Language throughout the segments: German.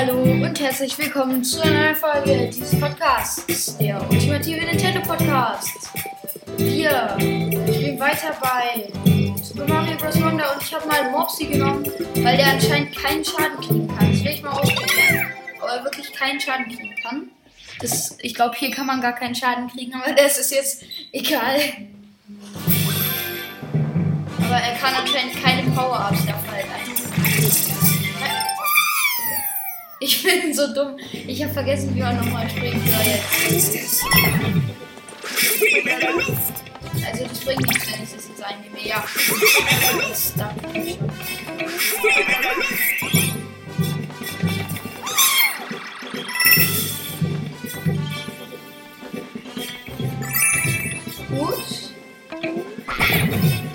Hallo und herzlich willkommen zu einer neuen Folge dieses Podcasts, der ultimative Nintendo Podcast. Wir spielen weiter bei Super Mario Bros. Wonder und ich habe mal Mopsy genommen, weil der anscheinend keinen Schaden kriegen kann. Das will ich mal ausprobieren. Ob er wirklich keinen Schaden kriegen kann. Das, ich glaube, hier kann man gar keinen Schaden kriegen, aber das ist jetzt egal. Aber er kann anscheinend keine Power-Ups davon halt Ich bin so dumm. Ich habe vergessen, wie man nochmal springen soll jetzt. Also das bringt nichts, wenn ich das jetzt einnehme. Ja. Gut.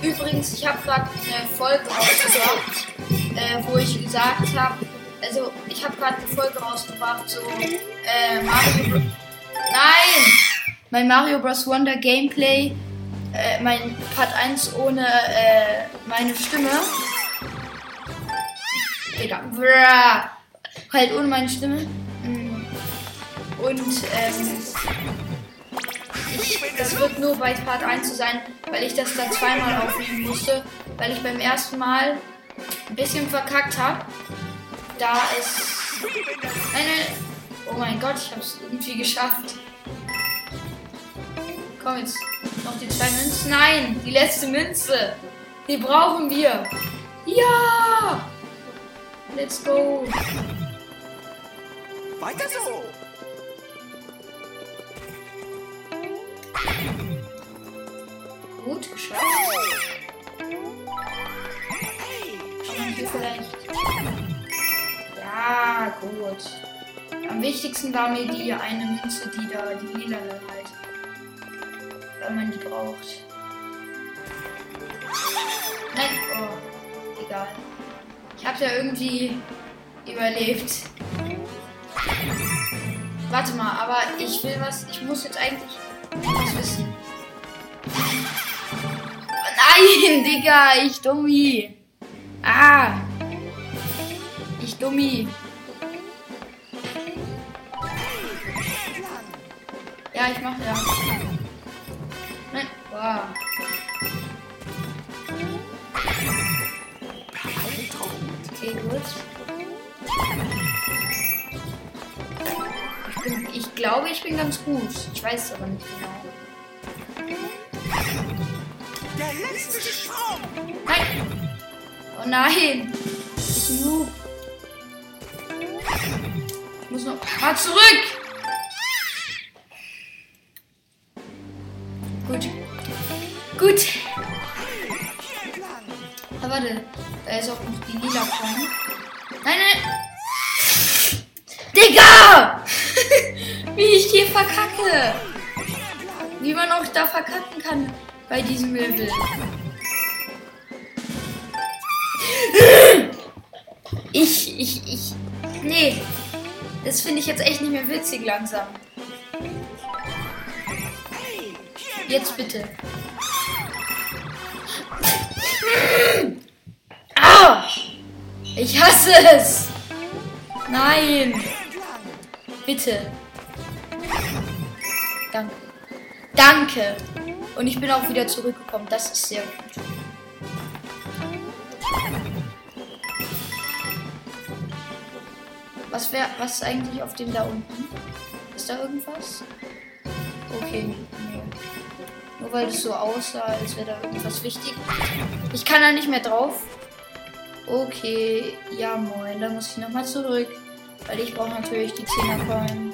Übrigens, ich habe gerade eine Folge rausgebracht, äh, wo ich gesagt habe, also ich habe gerade eine Folge rausgebracht, so äh, Mario Bros. Nein! Mein Mario Bros. Wonder Gameplay, äh, mein Part 1 ohne äh, meine Stimme. Digga, brrr, halt ohne meine Stimme. Mm. Und ähm, ich, das wird nur bei Part 1 zu sein, weil ich das dann zweimal aufnehmen musste, weil ich beim ersten Mal ein bisschen verkackt habe da ist eine. Oh mein Gott, ich habe es irgendwie geschafft. Komm jetzt. Noch die zwei Münzen. Nein, die letzte Münze. Die brauchen wir. Ja! Let's go. Weiter so. Gut, geschafft. Man hier vielleicht Ah, gut. Am wichtigsten war mir die eine Münze, die da, die lila halt. Wenn man die braucht. Nein, oh, egal. Ich hab's ja irgendwie überlebt. Warte mal, aber ich will was, ich muss jetzt eigentlich was wissen. Nein, Digga, ich dummi. Ah. Dummi. Ja, ich mach ja. Nein. Wow. Okay, gut. Ich, bin, ich glaube, ich bin ganz gut. Ich weiß es aber nicht genau. Der letzte Sprung! Nein! Oh nein! Muss. Mal zurück! Gut. Gut. Aber warte. Da ist auch noch die lila Coin. Nein, nein. Digga! Wie ich hier verkacke. Wie man auch da verkacken kann bei diesem Level. Ich jetzt echt nicht mehr witzig langsam. Jetzt bitte. Ah! Ich hasse es! Nein! Bitte. Danke. Danke! Und ich bin auch wieder zurückgekommen. Das ist sehr gut. Was wäre, was ist eigentlich auf dem da unten? Ist da irgendwas? Okay. Nur weil es so aussah, als wäre da irgendwas wichtig. Ich kann da nicht mehr drauf. Okay, ja moin, da muss ich nochmal zurück. Weil ich brauche natürlich die 10er Coin.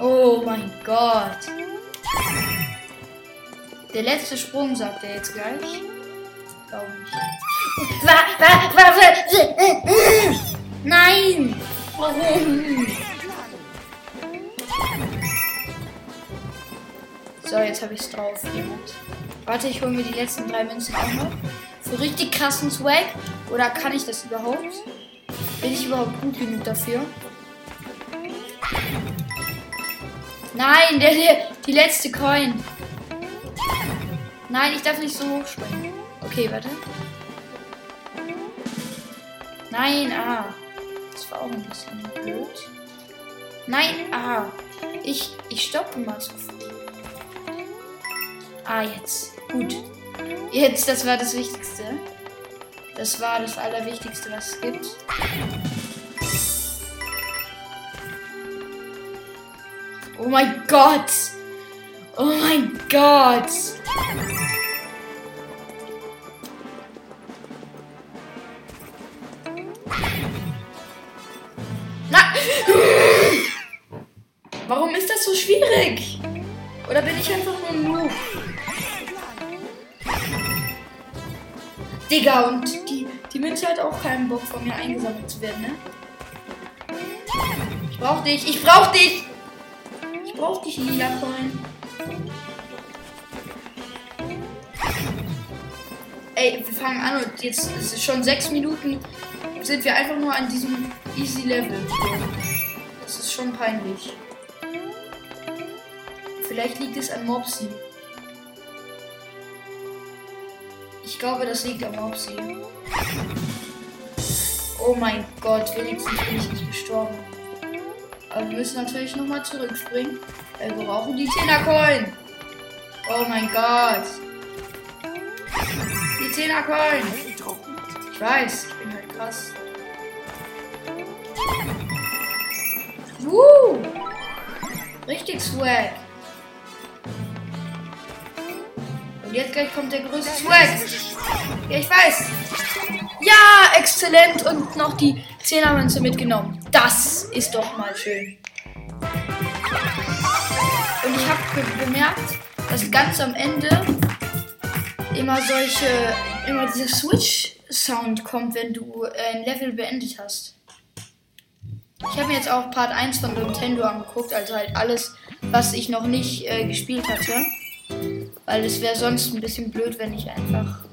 Oh mein Gott. Der letzte Sprung, sagt er jetzt gleich. Glaube ich. Nein! Warum? So, jetzt habe ich es drauf. Jemand. Warte, ich hole mir die letzten drei Münzen auch noch. Für richtig krassen Swag. Oder kann ich das überhaupt? Bin ich überhaupt gut genug dafür? Nein, der, der, die letzte Coin. Nein, ich darf nicht so hoch springen. Okay, warte. Nein, ah. Das war auch ein bisschen blöd. Nein, ah. Ich, ich stoppe mal früh. Ah, jetzt. Gut. Jetzt, das war das Wichtigste. Das war das Allerwichtigste, was es gibt. Oh mein Gott! Oh mein Gott! Und die, die Münze hat auch keinen Bock von mir eingesammelt zu werden, ne? Ich brauch dich, ich brauch dich! Ich brauch dich, lila Coin. Ey, wir fangen an und jetzt ist es schon sechs Minuten, sind wir einfach nur an diesem easy Level. Das ist schon peinlich. Vielleicht liegt es an Mopsy. Glaube, das liegt am Mopsy. Oh mein Gott, wenigstens bin ich nicht gestorben. Aber wir müssen natürlich nochmal zurückspringen. Wir brauchen die 10er Coin. Oh mein Gott. Die 10er Coin. Ich weiß, ich bin halt krass. Woo! Richtig swag. Und jetzt gleich kommt der größte Swag. Ja, ich weiß. Ja, exzellent. Und noch die 10er Münze mitgenommen. Das ist doch mal schön. Und ich habe be bemerkt, dass ganz am Ende immer solche, immer dieser Switch-Sound kommt, wenn du äh, ein Level beendet hast. Ich habe mir jetzt auch Part 1 von Nintendo angeguckt, also halt alles, was ich noch nicht äh, gespielt hatte. Weil es wäre sonst ein bisschen blöd, wenn ich einfach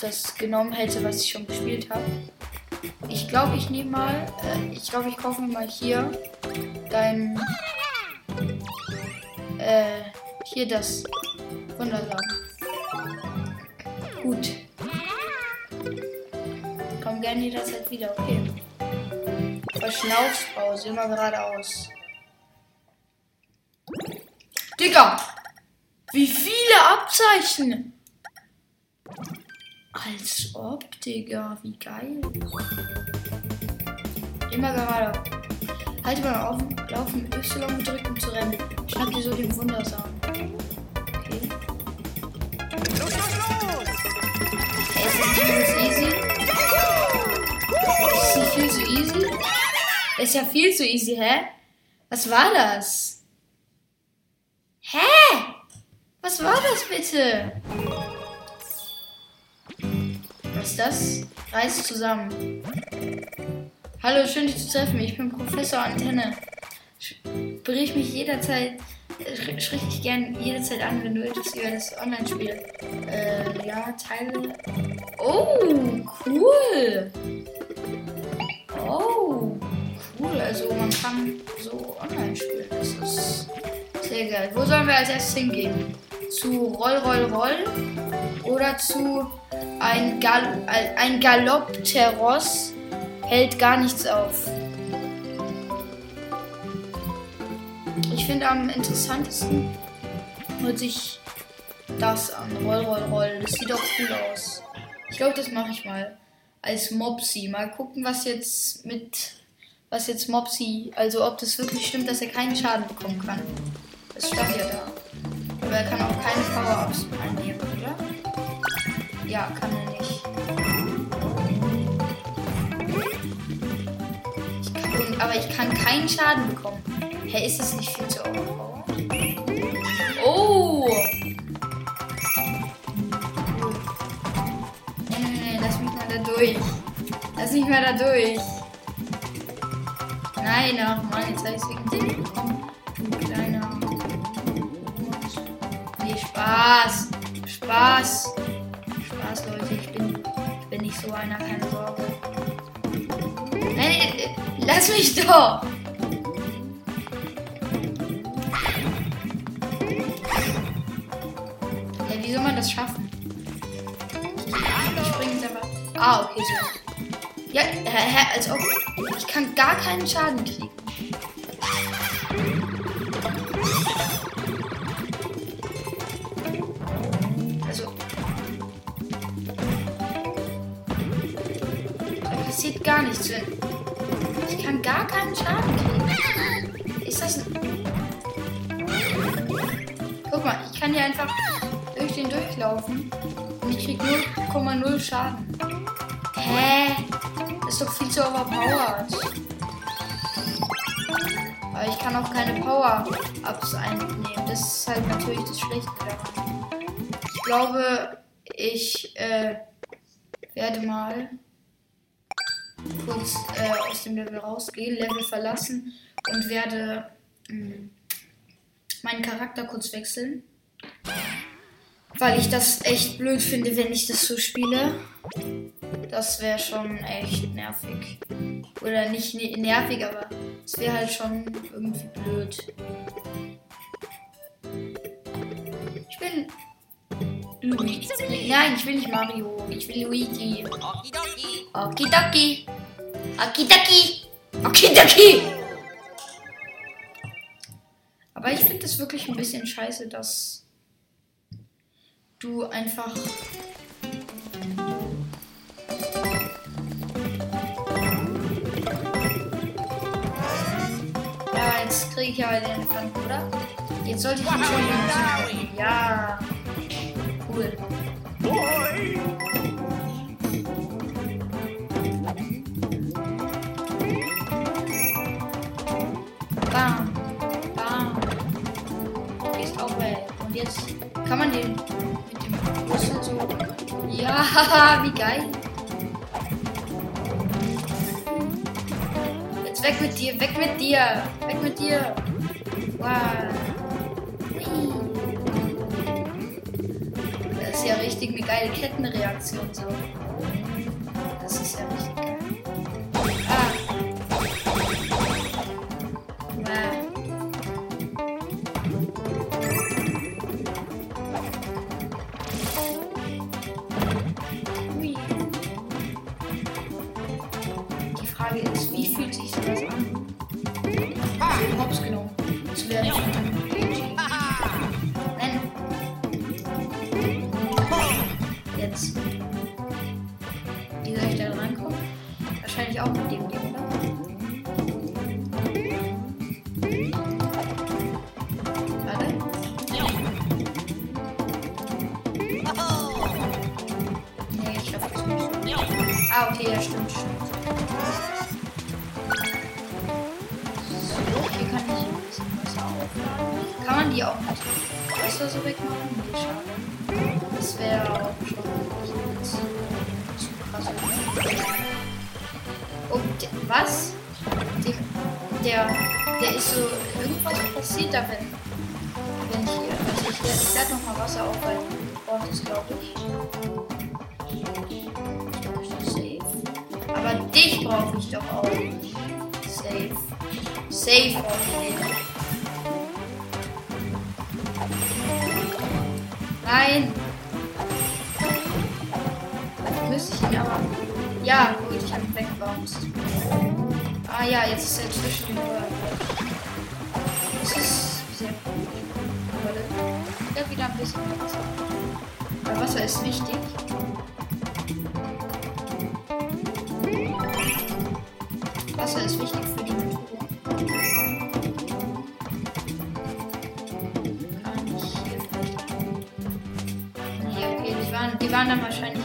das genommen hätte, was ich schon gespielt habe. Ich glaube, ich nehme mal, äh, ich glaube, ich kaufe mir mal hier dein, äh, hier das Wundersamen. Gut. Komm gerne jederzeit wieder, okay. Verschnaufspause, immer geradeaus. Digga! Wie viele Abzeichen! Als ob, Digga. Wie geil. Immer gerade. Halte mal auf, laufen Y gedrückt, um zu rennen. Schnapp dir so den Wundersamen. Okay. Los, los, los! Hey, ist das viel zu easy? Ist das viel zu easy? Ist ja viel zu easy, hä? Was war das? Hä? Was war das bitte? Was ist das? Reiß zusammen. Hallo, schön dich zu treffen. Ich bin Professor Antenne. Sprich mich jederzeit, sprich dich gern jederzeit an, wenn du etwas über das Online-Spiel. Äh, ja, Teile. Oh, cool. Oh, cool. Also man kann so online spielen. Das ist sehr geil. Wo sollen wir als erstes hingehen? Zu Roll, Roll, Roll oder zu ein, Gal ein Galoppteros hält gar nichts auf. Ich finde am interessantesten hört sich das an. Roll, roll, roll. Das sieht auch cool aus. Ich glaube, das mache ich mal. Als Mopsy. Mal gucken, was jetzt mit. Was jetzt Mopsy. Also, ob das wirklich stimmt, dass er keinen Schaden bekommen kann. Das stand ja da. Aber er kann auch keine Power-Ups einnehmen, oder? Ja, kann er nicht. Ich kann, aber ich kann keinen Schaden bekommen. Hä, hey, ist das nicht viel zu overpowered? Oh! Nee, nee, nee, lass mich mal da durch. Lass mich mal da durch. Nein, ach Mann, jetzt habe ich es wegen dir bekommen. Spaß. Spaß. Spaß, Leute. Ich bin, ich bin nicht so einer, keine Sorge. Nein, äh, lass mich doch. Ja, wie soll man das schaffen? Ich springe jetzt einfach. Ah, okay, so. Ja, als ob. Ich kann gar keinen Schaden kriegen. Keinen Schaden kriegen. Ist das ein. Guck mal, ich kann hier einfach durch den durchlaufen und ich krieg 0,0 Schaden. Hä? Das ist doch viel zu overpowered. Aber ich kann auch keine Power-Ups einnehmen. Das ist halt natürlich das Schlechte daran. Ich glaube, ich äh, werde mal kurz äh, aus dem Level rausgehen, Level verlassen und werde mh, meinen Charakter kurz wechseln. Weil ich das echt blöd finde, wenn ich das so spiele. Das wäre schon echt nervig. Oder nicht ne- nervig, aber es wäre halt schon irgendwie blöd. Ich will Luigi. Nein, ich will nicht Mario. Ich will Luigi. Okidoki. Okidoki. Okidoki. Okidoki. Aber ich finde es wirklich ein bisschen scheiße, dass du einfach. Ja, jetzt kriege ich ja den Elefanten, oder? Jetzt sollte ich ihn schon. Ja. Bam. Bam. Gehst auch weg. Und jetzt kann man den mit dem Rüssel so. Ja, wie geil. Jetzt weg mit dir, weg mit dir, weg mit dir. Wow. Geile Kettenreaktion so. Man die auch mit Wasser so wegmachen? Nee, schade. Das wäre auch schon nicht zu krass. Und was? Die, der, der ist so, irgendwas passiert da, wenn, wenn ich hier, also ich, ich werde nochmal Wasser auf, ich brauche das, glaube ich. Aber dich brauche ich doch auch. Safe. Safe brauche ich den. Nein. Müsste ich ihn aber. Ja, gut, ich habe ihn weggebounced. Ah ja, jetzt ist er zwischen den Röhren. Das ist sehr gut. Ja, wieder ein bisschen Wasser. Weil Wasser ist wichtig. Dann wahrscheinlich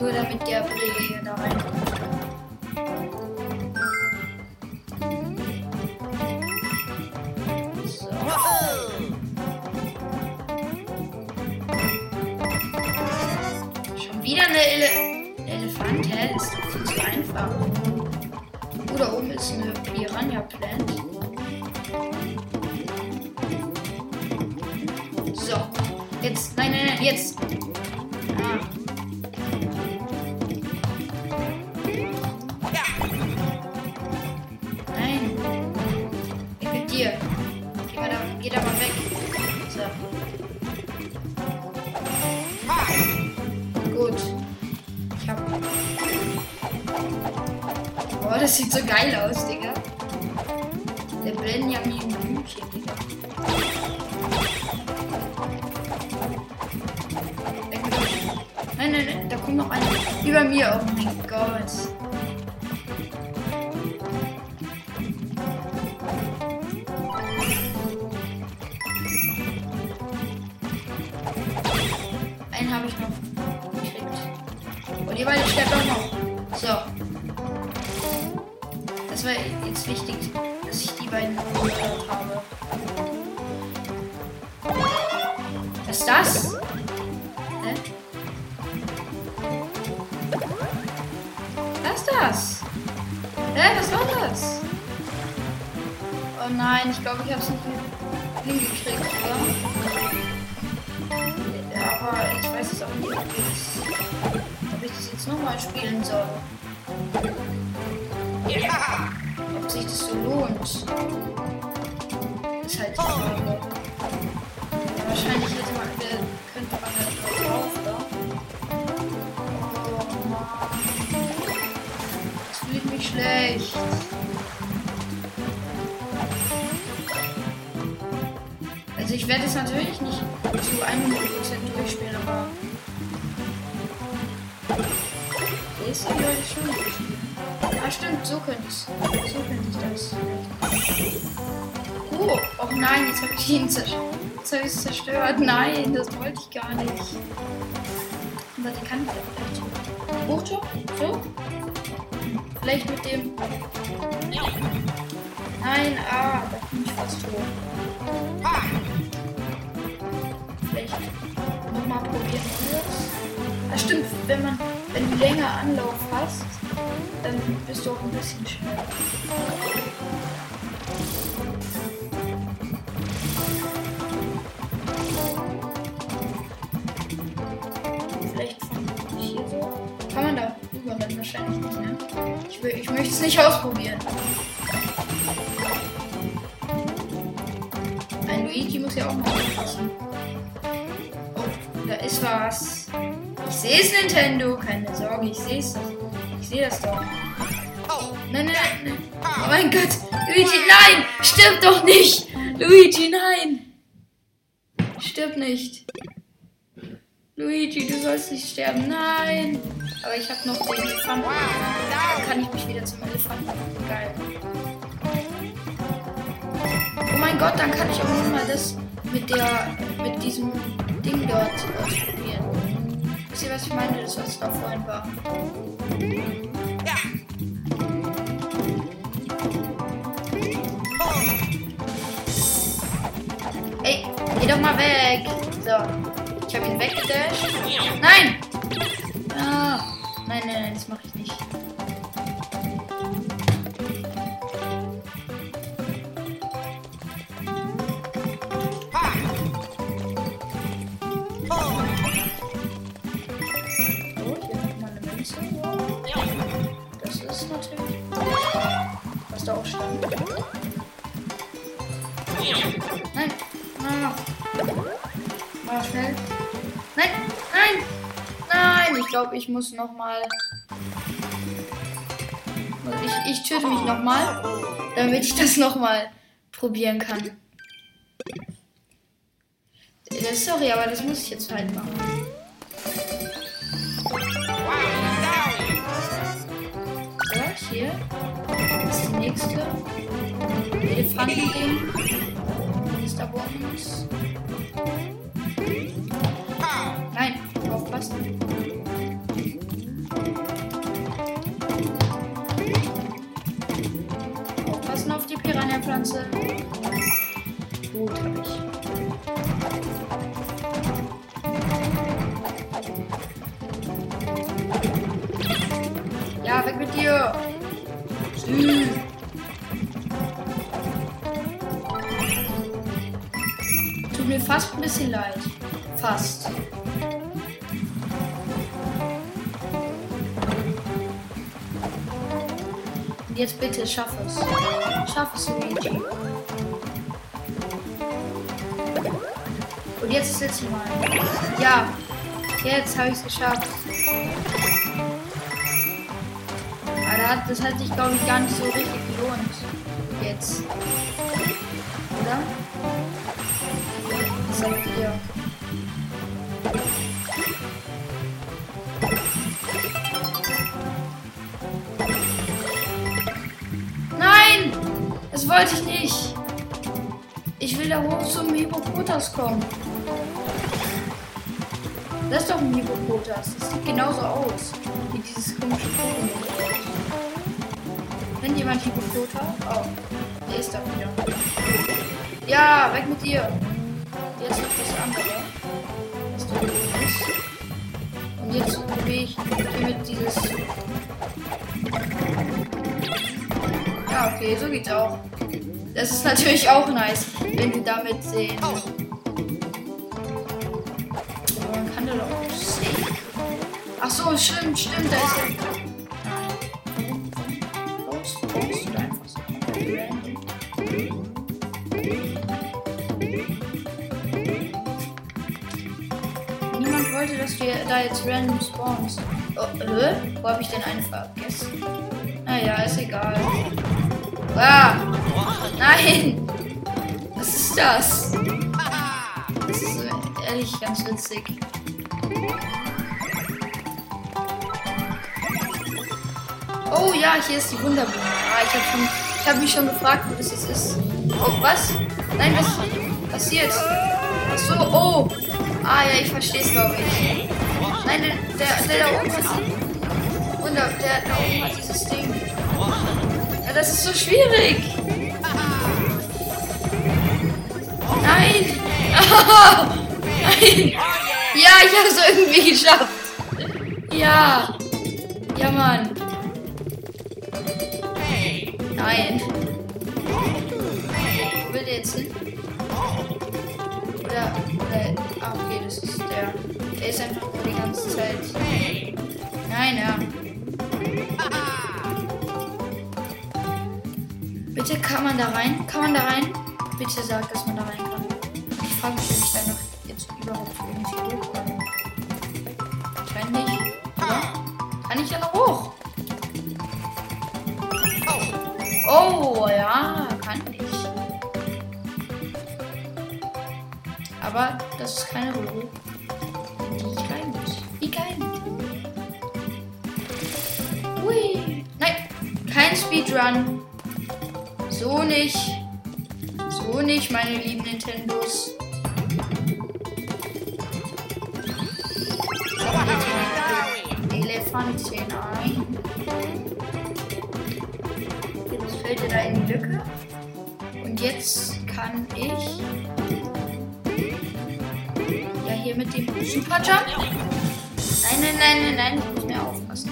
nur damit der hier da reinkommt. So. Schon wieder eine Ele Elefant, hä? Das ist doch viel zu einfach. Hä? Was ist das? Hä, was war das? Oh nein, ich glaube, ich habe es nicht hingekriegt, oder? aber ich weiß es auch nicht, ob, ich's- ob ich das jetzt nochmal spielen soll. Ja! Ob sich das so lohnt. Ist halt die Frage. Wahrscheinlich hätte ich werde es natürlich nicht zu 100% durchspielen, aber... Ist ja Leute schon durchspielen. Ah stimmt, so könnte ich So könnte ich das. Oh, oh nein, jetzt habe ich ihn zerstört. Jetzt zerstört. Nein, das wollte ich gar nicht. Warte, kann ich da vielleicht Hochtor? So? Vielleicht mit dem. Nein, ah, da bin ich fast tot. Vielleicht nochmal probieren anders. Ah, stimmt, wenn man, wenn du länger Anlauf hast, dann bist du auch ein bisschen schneller. Vielleicht hier so. Kann man da rüberrennen? Wahrscheinlich nicht, ne? Ich, ich möchte es nicht ausprobieren. Ein Luigi muss ja auch mal aufpassen. Da ist was. Ich sehe es, Nintendo. Keine Sorge, ich sehe es. Ich sehe das doch. Nein, nein, nein. Oh mein Gott. Luigi, nein! Stirb doch nicht! Luigi, nein! Stirb nicht. Luigi, du sollst nicht sterben. Nein! Aber ich habe noch den Elefanten. Dann kann ich mich wieder zum Elefanten. machen. Geil. Oh mein Gott, dann kann ich auch noch mal das mit der mit diesem Ding dort ausprobieren. Wisst ihr, was ich meine? Das, was da vorhin war. ja! Oh, Ey, geh doch mal weg. So, ich habe ihn weggedasht. Nein! Ah, nein, nein, nein, das mache ich glaube, ich muss noch mal. Ich, ich töte mich noch mal, damit ich das noch mal probieren kann. Äh, Sorry, aber das muss ich jetzt halt machen. So, hier ist die nächste. Elefantending. Ist da Piranha-Pflanze. Gut, hab ich. Ja, weg mit dir. Sü. Tut mir fast ein bisschen leid. Fast. Jetzt bitte, schaff es. Schaff es, Luigi. Und jetzt das letzte Mal. Ja. Jetzt habe ich es geschafft. Aber das hat sich, glaube ich, gar nicht so richtig gelohnt. Jetzt. Oder? Was sagt ihr? Das wollte ich nicht. Ich will da hoch zum Hippopotas kommen. Das ist doch ein Hippopotas. Das sieht genauso aus wie dieses komische Pokémon. Kennt jemand Hippopotas? Oh, der ist da wieder. Ja, weg mit dir. Jetzt noch das andere. Was da oben ist. Und jetzt probiere ich hiermit dieses. Okay, so geht's auch. Das ist natürlich auch nice, wenn du damit sehen. Aber man kann da doch sehen. Ach so, stimmt, stimmt, da ist ja. Niemand wollte, dass wir da jetzt random spawnen. Oh, äh? Wo habe ich denn eine vergessen? Naja, ist egal. Ah! Nein! Was ist das? Das ist ehrlich ganz witzig. Oh ja, hier ist die Wunderblume. Ah, ich habe habe mich schon gefragt, wo das jetzt ist. Oh, was? Nein, was passiert? Ach so, oh. Ah ja, ich verstehe es, glaube ich. Nein, der, der, der da oben hat Wunder, der da oben hat dieses Ding. Das ist so schwierig. Nein. Nein. Ja, ich habe es irgendwie geschafft. Ja. Ja, Mann. Nein. Wo will der jetzt hin? Oder, oder, ah, okay, das ist der. Der ist einfach die ganze Zeit. Nein, ja. Kann man da rein? Kann man da rein? Bitte sag, dass man da rein kann. Ich frage mich, ob ich da noch jetzt überhaupt irgendwie hochkomme. Scheint nicht. Oder? Kann ich ja noch hoch? Oh, ja, kann ich. Aber das ist keine Röhre, in die ich rein muss. Wie geil. Hui. Nein, kein Speedrun. So nicht. So nicht, meine lieben Nintendos. Elefantin ein. Jetzt fällt er da in die Lücke. Und jetzt kann ich. Ja, hier mit dem Superjump. Nein, nein, nein, nein, nein, ich muss mehr aufpassen.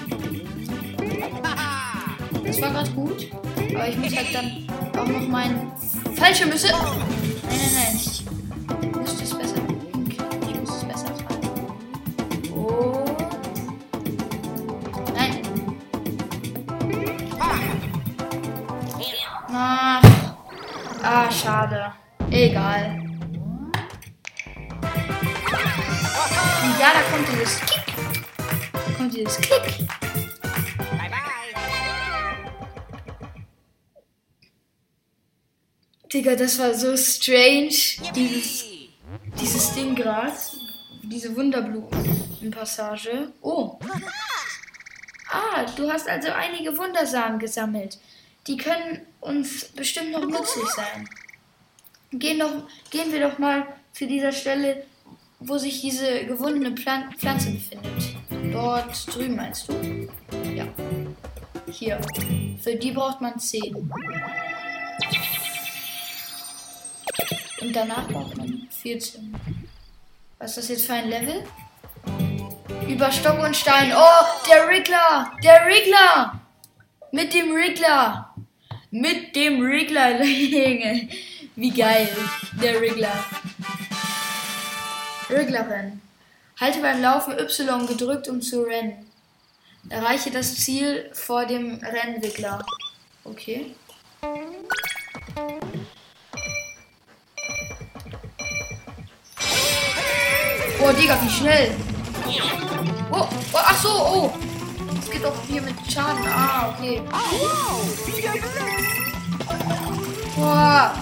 Das war gerade gut. Aber ich muss halt dann auch noch meinen falsche Müsse. Nein, nein, nein. Ich muss das besser. Ich muss es besser tragen. Oh. Nein. Ach. Ah, schade. Egal. Und ja, da kommt dieses Kick. Da kommt dieses Klick. Digga, das war so strange. Dieses, dieses Ding gerade. Diese Wunderblumenpassage. Oh. Ah, du hast also einige Wundersamen gesammelt. Die können uns bestimmt noch nützlich sein. Gehen, doch, gehen wir doch mal zu dieser Stelle, wo sich diese gewundene Plan Pflanze befindet. Dort drüben meinst du? Ja. Hier. Für die braucht man 10. Und danach braucht man 14. Was ist das jetzt für ein Level? Über Stock und Stein. Oh, der Riggler! Der Riggler! Mit dem Riggler! Mit dem Riggler, Junge. Wie geil. Der Riggler. Rigglerin. Halte beim Laufen Y gedrückt, um zu rennen. Erreiche das Ziel vor dem Rennwickler. Okay. Oh, Digga, wie schnell. Oh, oh, ach so, oh. Es geht auch hier mit Schaden. Ah, okay. Boah.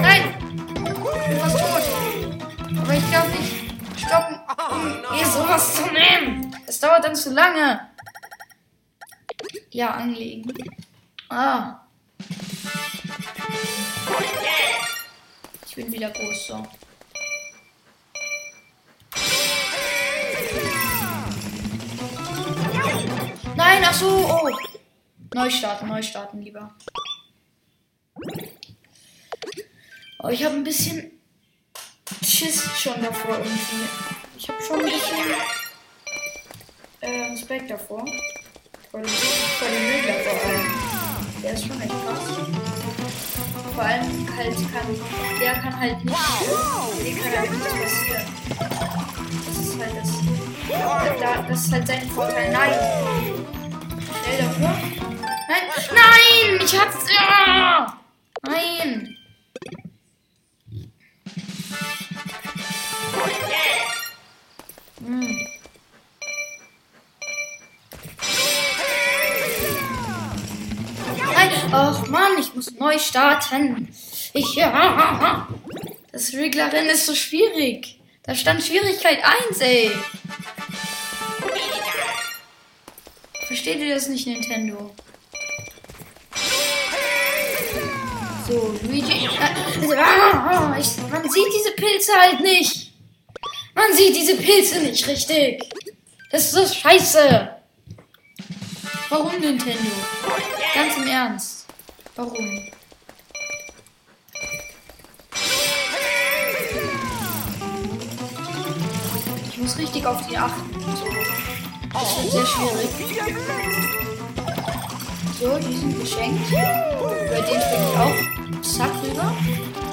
Nein. Bin fast tot. Aber ich glaube nicht stoppen, um ihr sowas zu nehmen. Das dauert dann zu lange. Ja, anlegen. Ah. Ich bin wieder groß, so. Nein, ach so, oh. Neu starten, neu starten lieber. Oh, ich habe ein bisschen Schiss schon davor irgendwie. Ich habe schon ein bisschen äh, Respekt davor. Vor dem, vor allem. Der ist schon echt krass. Vor allem halt kann, der kann halt nicht, dem kann halt nichts passieren. Das ist halt das, da, das ist halt sein Vorteil. Nein! Nein! Ich hab's! Ja! Nein! Hm. Ach Mann, ich muss neu starten. Ich. Ja, das Reglerin ist so schwierig. Da stand Schwierigkeit 1, ey. Versteht ihr das nicht, Nintendo? So, Luigi. Äh, ich, man sieht diese Pilze halt nicht. Man sieht diese Pilze nicht richtig. Das ist so scheiße. Warum, Nintendo? Ganz im Ernst. Warum? Ich muss richtig auf die achten. Das wird sehr schwierig. So, die sind geschenkt. Über den springe ich auch. Zack, rüber.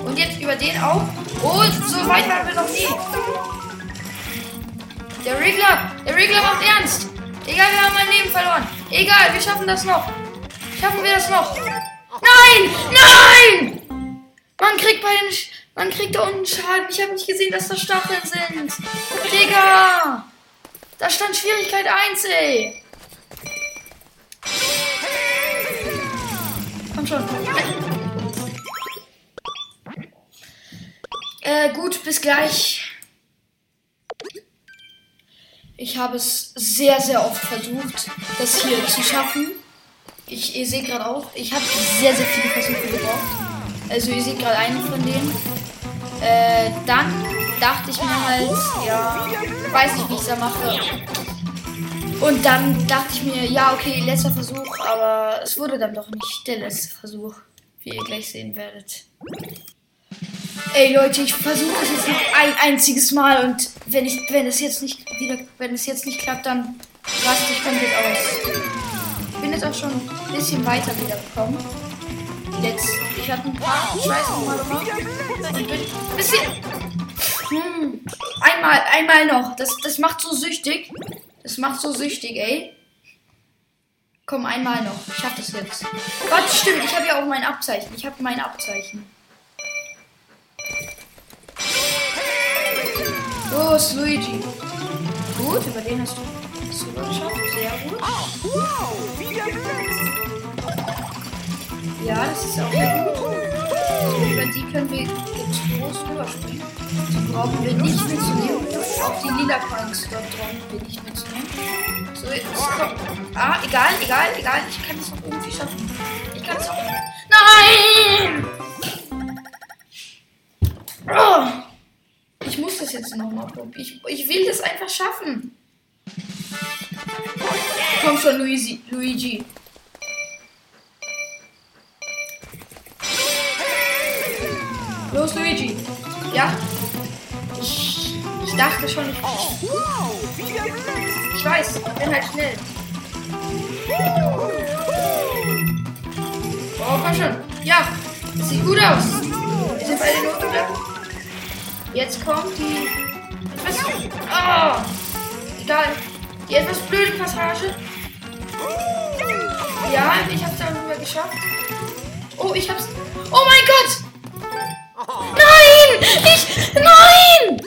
Und jetzt über den auch. Oh, so weit waren wir noch nie. Der Regler, der Regler macht ernst. Egal, wir haben ein Leben verloren. Egal, wir schaffen das noch. Schaffen wir das noch? Nein! Nein! Man kriegt bei den... Sch man kriegt da unten Schaden. Ich habe nicht gesehen, dass da Stacheln sind. Digga! Da stand Schwierigkeit 1, ey. Komm schon. Äh, gut, bis gleich. Ich habe es sehr, sehr oft versucht, das hier zu schaffen. Ich, ihr seht gerade auch, ich habe sehr, sehr viele Versuche gebraucht. Also ihr seht gerade einen von denen. Äh, dann dachte ich mir halt, ja, weiß nicht, wie ich es da mache. Und dann dachte ich mir, ja, okay, letzter Versuch, aber es wurde dann doch nicht der letzte Versuch, wie ihr gleich sehen werdet. Ey Leute, ich versuche es jetzt noch ein einziges Mal und wenn ich, wenn es jetzt nicht wieder, wenn es jetzt nicht klappt, dann raste ich komplett aus. Ich bin jetzt auch schon ein bisschen weiter wieder gekommen. Jetzt, ich hatte ein paar Scheiße mal gemacht und bin ein bisschen. Hm, einmal, einmal noch. Das, das macht so süchtig. Das macht so süchtig, ey. Komm, einmal noch. Ich schaff das jetzt. Warte, stimmt. Ich habe ja auch mein Abzeichen. Ich habe mein Abzeichen. Los, Luigi. Gut, über den hast du es geschafft. Sehr gut. Ja, das ist auch sehr gut. Über die können wir getrost rüberspringen. Die brauchen wir nicht mitzunehmen. Auch die lila Coins dort brauchen wir nicht mitzunehmen. So, jetzt komm. Ah, egal, egal, egal. Ich kann es noch irgendwie schaffen. Ich kann es auch. Nein! Oh! Ich muss das jetzt nochmal probieren. Ich, ich will das einfach schaffen. Komm schon, Luigi. Luigi. Los, Luigi. Ja? Ich, ich dachte schon, ich, ich weiß, ich bin halt schnell. Oh, komm schon. Ja, das sieht gut aus. Wir sind beide notgedrückt. Jetzt kommt die etwas. Oh, egal. Die etwas blöde Passage. Ja, ich hab's dann rüber geschafft. Oh, ich hab's. Oh mein Gott! Nein! Ich. Nein!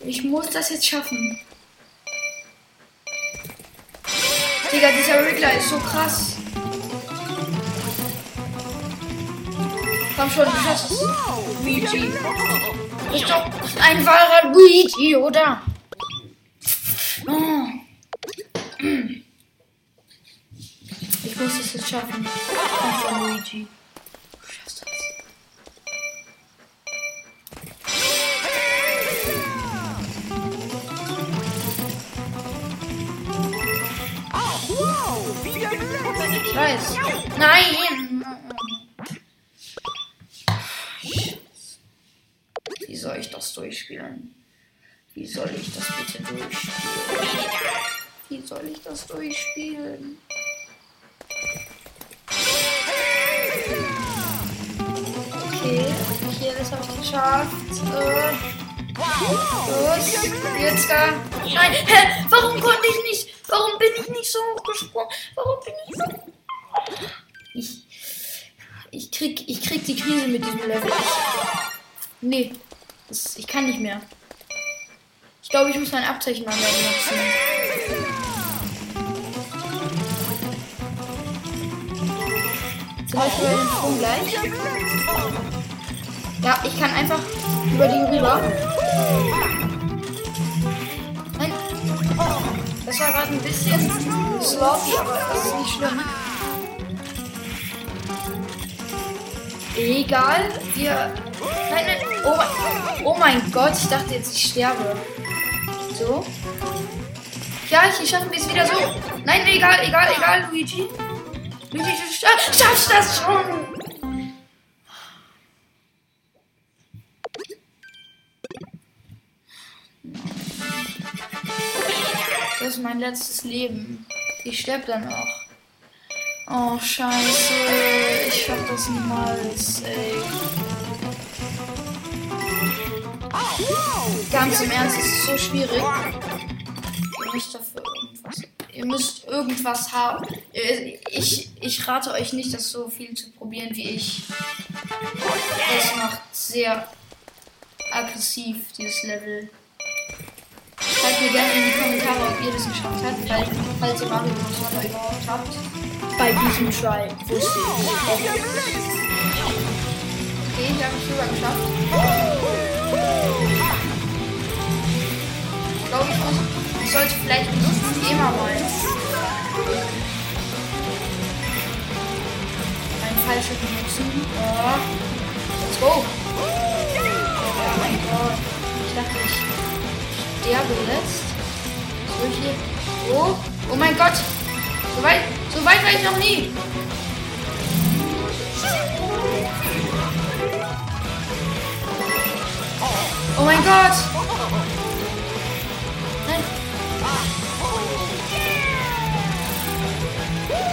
Ich muss das jetzt schaffen. Digga, dieser Riddler ist so krass. Komm schon, du schaffst es. Luigi. Ist doch ein wahrer Luigi, oder? Ich muss es schaffen. Komm schon, Luigi. Du schaffst das. Ich weiß. Nein! Wie soll ich das durchspielen? Wie soll ich das bitte durchspielen? Wie soll ich das durchspielen? Okay, okay, das habe geschafft. Äh, los, jetzt da. Nein, hä? Warum konnte ich nicht? Warum bin ich nicht so hochgesprungen? Warum bin ich so? Ich, ich krieg, ich krieg die Krise mit diesem Level. Nee, das, ich kann nicht mehr. Ich glaube, ich muss mein Abzeichen mal benutzen. Zum Beispiel bei dem Sprung gleich. Ja, ich kann einfach über die rüber. Nein. Das war gerade ein bisschen sloppy, aber das ist nicht schlimm. Egal, wir. Nein, nein. Oh mein, oh mein Gott, ich dachte jetzt, ich sterbe. So. Ja, hier schaffen wir es wieder so. Nein, egal, egal, egal, Luigi. Luigi, du scha- schaffst das schon. Mein letztes Leben. Ich sterbe dann auch. Oh, scheiße. Ich schaff das niemals, ey. Ganz im Ernst, es ist so schwierig. Ihr müsst dafür irgendwas. Ihr müsst irgendwas haben. Ich, ich rate euch nicht, das so viel zu probieren wie ich. Es macht sehr aggressiv, dieses Level. Schreibt mir gerne in die Kommentare, ob ihr das geschafft habt, weil, falls ihr Mario Bros. Wonder überhaupt habt. Bei diesem Try wusste ich nicht. Okay, ich habe es sogar geschafft. Ich glaube, ich muss. Ich sollte vielleicht ein Thema mal. Ein falsches benutzen. Ja. Let's go. Oh mein Gott. Ich dachte, ich sterbe jetzt. So hier. Oh. Oh mein Gott. So weit, so weit war ich noch nie. Oh mein Gott. Nein.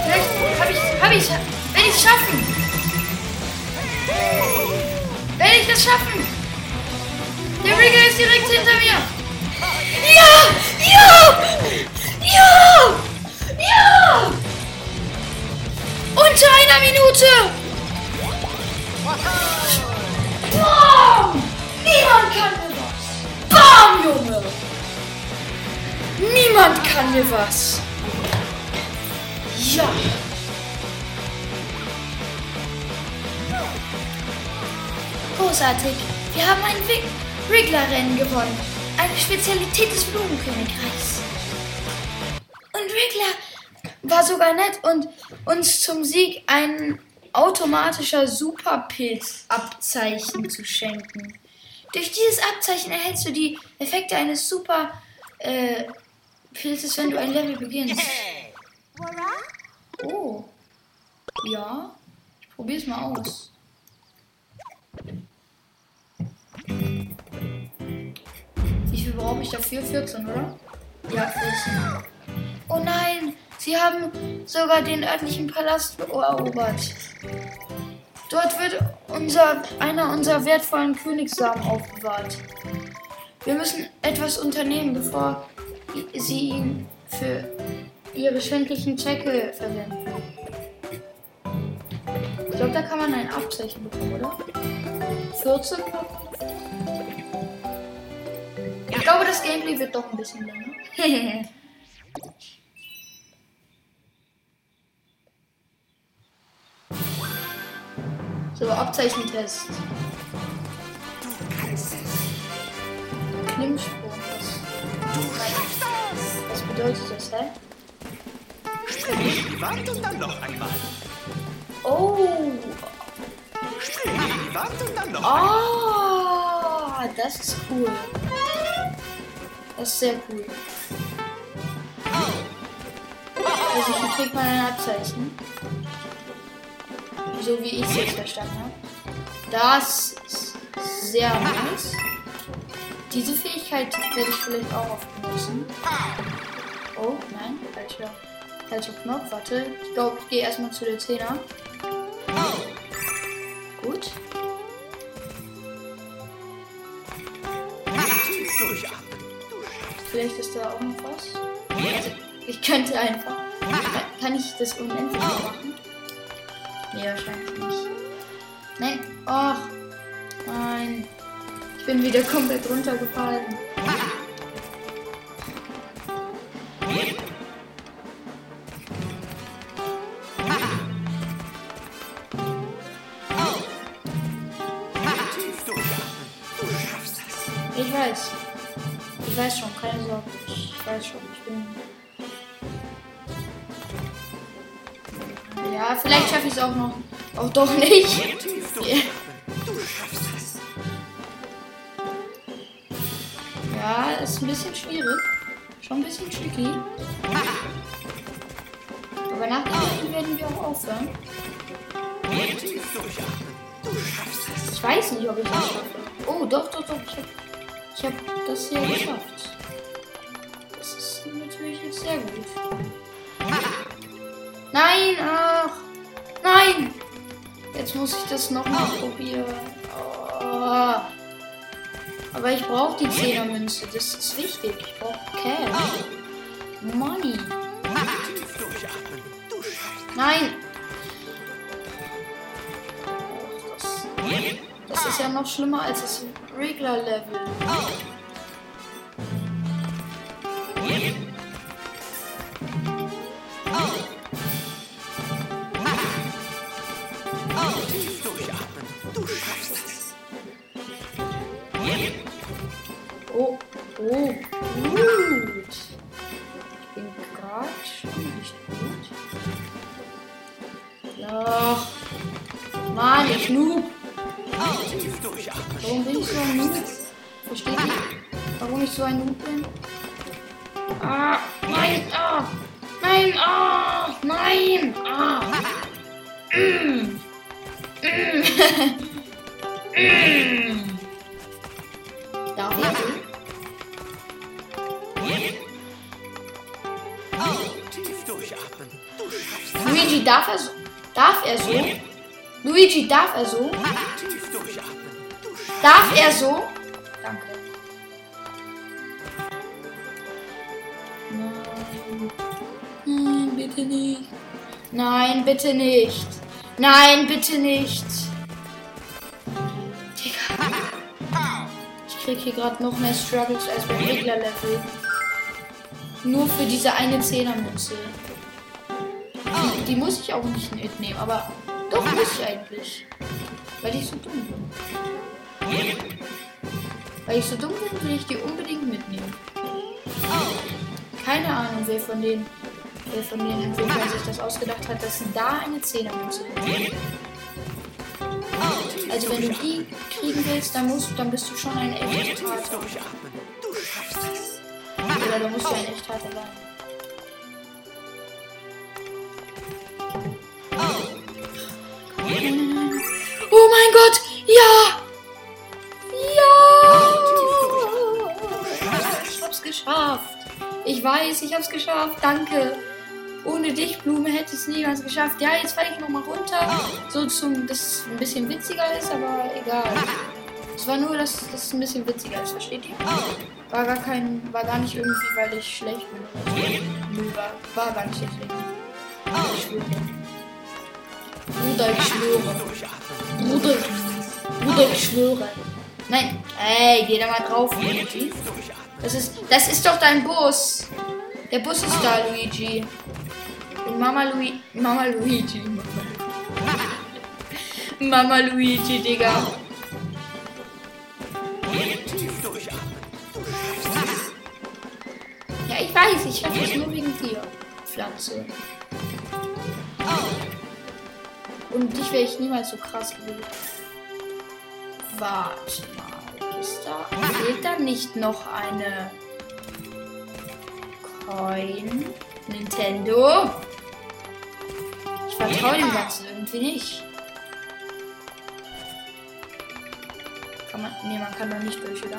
Vielleicht habe ich, habe ich, werde ich schaffen. Werde ich das schaffen? Der Rigger ist direkt hinter mir. Ja! Ja! Ja! Ja! Unter einer Minute! Bam! Niemand kann mir was! Bam, Junge! Niemand kann mir was! Ja! Großartig! Wir haben ein Wi- Wriggler-Rennen gewonnen. Eine Spezialität des Blumenkönigreichs. Und Wriggler war sogar nett und uns zum Sieg ein automatischer Superpilz-Abzeichen zu schenken. Durch dieses Abzeichen erhältst du die Effekte eines Super äh, Pilzes, wenn du ein Level beginnst. Oh. Ja. Ich probier's mal aus. Brauche ich dafür? 14, oder? Ja, 14. Oh nein, sie haben sogar den örtlichen Palast erobert. Dort wird unser, einer unserer wertvollen Königssamen aufbewahrt. Wir müssen etwas unternehmen, bevor sie ihn für ihre schändlichen Zwecke verwenden. Ich glaube, da kann man ein Abzeichen bekommen, oder? 14? Ich glaube, das Gameplay wird doch ein bisschen länger. so, Abzeichentest. Klimmsprung. Was, was bedeutet das, hä? Spring in die Wand und dann noch einmal. Oh! Spring in die Wand und dann noch einmal. Ah, das ist cool. Das ist sehr cool. Also hier kriegt man ein Abzeichen. So wie ich es jetzt verstanden habe. Das ist sehr nice. Diese Fähigkeit werde ich vielleicht auch oft benutzen. Oh, nein, falscher, falscher Knopf. Warte, ich glaube, ich gehe erstmal zu der 10er. Vielleicht ist da auch noch was. Also, ich könnte einfach. Kann, ich das unendlich machen? Nee, wahrscheinlich nicht. Nein. Ach. Nein. Ich bin wieder komplett runtergefallen. Sorge. Ich weiß schon, ich bin. Ja, vielleicht schaffe ich es auch noch. Auch doch nicht. Tief Ja. ist ein bisschen schwierig. Schon ein bisschen tricky. Aber nach dem werden wir auch aufhören. Ich weiß nicht, ob ich das schaffe. Oh, doch, doch, doch. Ich habe hab das hier geschafft. Sehr gut. Nein, ach. Nein. Jetzt muss ich das nochmal probieren. Oh. Aber ich brauche die 10er Münze. Das ist wichtig. Ich brauche Cash. Money. Nein. Das, das ist ja noch schlimmer als das Regler-Level. Warum ich so ein Noob bin? Ah, nein, ah, nein, ah, nein, ah. Mm. Mm. mm. Darf ich? Tief durchatmen. Du schaffst. Luigi, darf er so? Darf er so? Luigi, darf er so? Darf er so? Bitte nicht. Nein, bitte nicht. Nein, bitte nicht. Ich krieg hier gerade noch mehr Struggles als beim Regler-Level. Nur für diese eine Zehnermünze. Die, muss ich auch nicht mitnehmen, aber doch muss ich eigentlich. Weil ich so dumm bin. Weil ich so dumm bin, will ich die unbedingt mitnehmen. Keine Ahnung, wer von den, wer von den Entwicklern sich das ausgedacht hat, dass da eine Zehnermünze ist. Also wenn du die kriegen willst, dann musst, dann bist du schon ein echt Tief harter. durchatmen. Du schaffst es. Oder du musst du ein echt harter sein. Oh mein Gott! Ja! Ja! Ich hab's geschafft. Ich weiß, ich hab's geschafft. Danke. Ohne dich, Blume, hätte ich es niemals geschafft. Ja, jetzt falle ich nochmal runter. So zum, dass es ein bisschen witziger ist, aber egal. Es war nur, dass das ein bisschen witziger ist, versteht ihr? War gar kein, war gar nicht irgendwie, weil ich schlecht bin. war, war gar nicht schlecht. Ich schwöre. Bruder, ich schwöre. Bruder, ich schwöre. Nein, ey, geh da mal drauf. Durchatmen. Das ist, das ist doch dein Bus. Der Bus ist da, Luigi. Mama Luigi. Mama Luigi. Mama Luigi, Digga. Ja, ich weiß, ich schaffe es nur wegen dir, Pflanze. Und dich wäre ich niemals so krass gewesen. Warte mal, ist da. Fehlt da nicht noch eine Coin? Nintendo? Ich vertraue dem Ganzen irgendwie nicht. Kann man. Nee, man kann doch nicht durch, oder?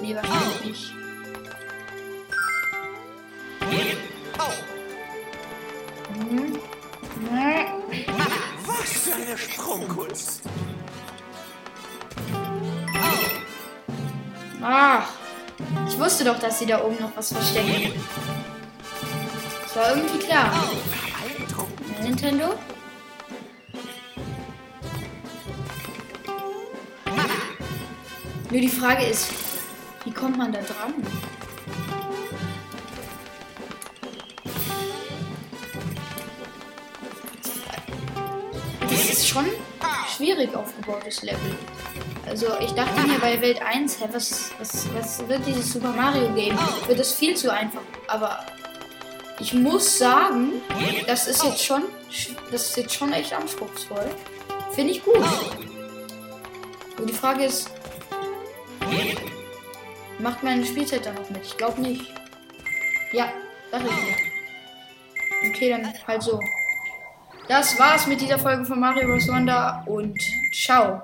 Nee, wahrscheinlich nicht. Nee. Was für eine Sprungkunst. Ach, ich wusste doch, dass sie da oben noch was verstecken. Das war irgendwie klar. Nintendo? Nur die Frage ist, wie kommt man da dran? Das ist schon schwierig aufgebautes Level. Also ich dachte mir bei Welt 1, hä, was, was, was wird dieses Super Mario Game? Wird das viel zu einfach. Aber ich muss sagen, das ist jetzt schon, sch- das ist jetzt schon echt anspruchsvoll. Finde ich gut. Und die Frage ist, macht meine Spielzeit da noch mit? Ich glaube nicht. Ja, dachte ich mir. Okay, dann halt so. Das war's mit dieser Folge von Mario Bros. Wonder und ciao.